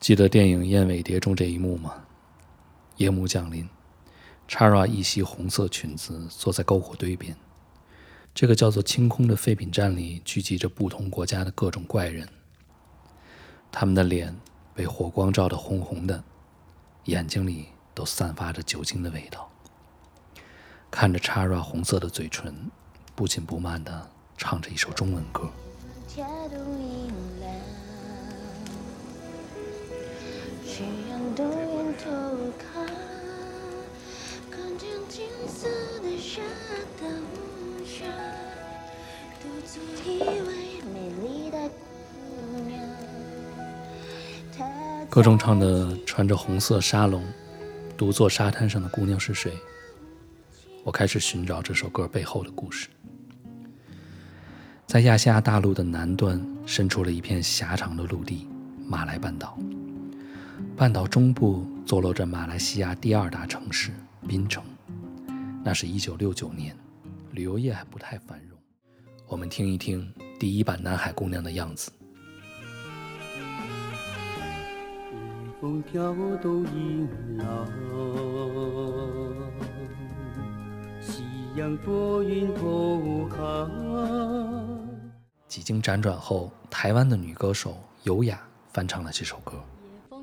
记得电影《燕尾蝶》中这一幕吗？夜幕降临，Chara 一袭红色裙子坐在篝火堆边。这个叫做“清空”的废品站里聚集着不同国家的各种怪人，他们的脸被火光照得红红的，眼睛里都散发着酒精的味道。看着 Chara 红色的嘴唇，不紧不慢地唱着一首中文歌。歌中唱的穿着红色纱笼，独坐沙滩上的姑娘是谁？我开始寻找这首歌背后的故事。在亚细亚大陆的南端，伸出了一片狭长的陆地——马来半岛。半岛中部坐落着马来西亚第二大城市槟城。那是一九六九年，旅游业还不太繁荣。我们听一听第一版南海姑娘的样子。风飘动银浪，夕阳多云透寒。几经辗转后，台湾的女歌手尤雅翻唱了这首歌。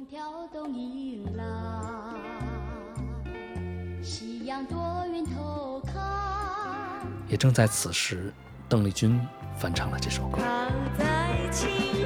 夜风飘动银浪，夕阳多云偷看。也正在此时，邓丽君翻唱了这首歌。在青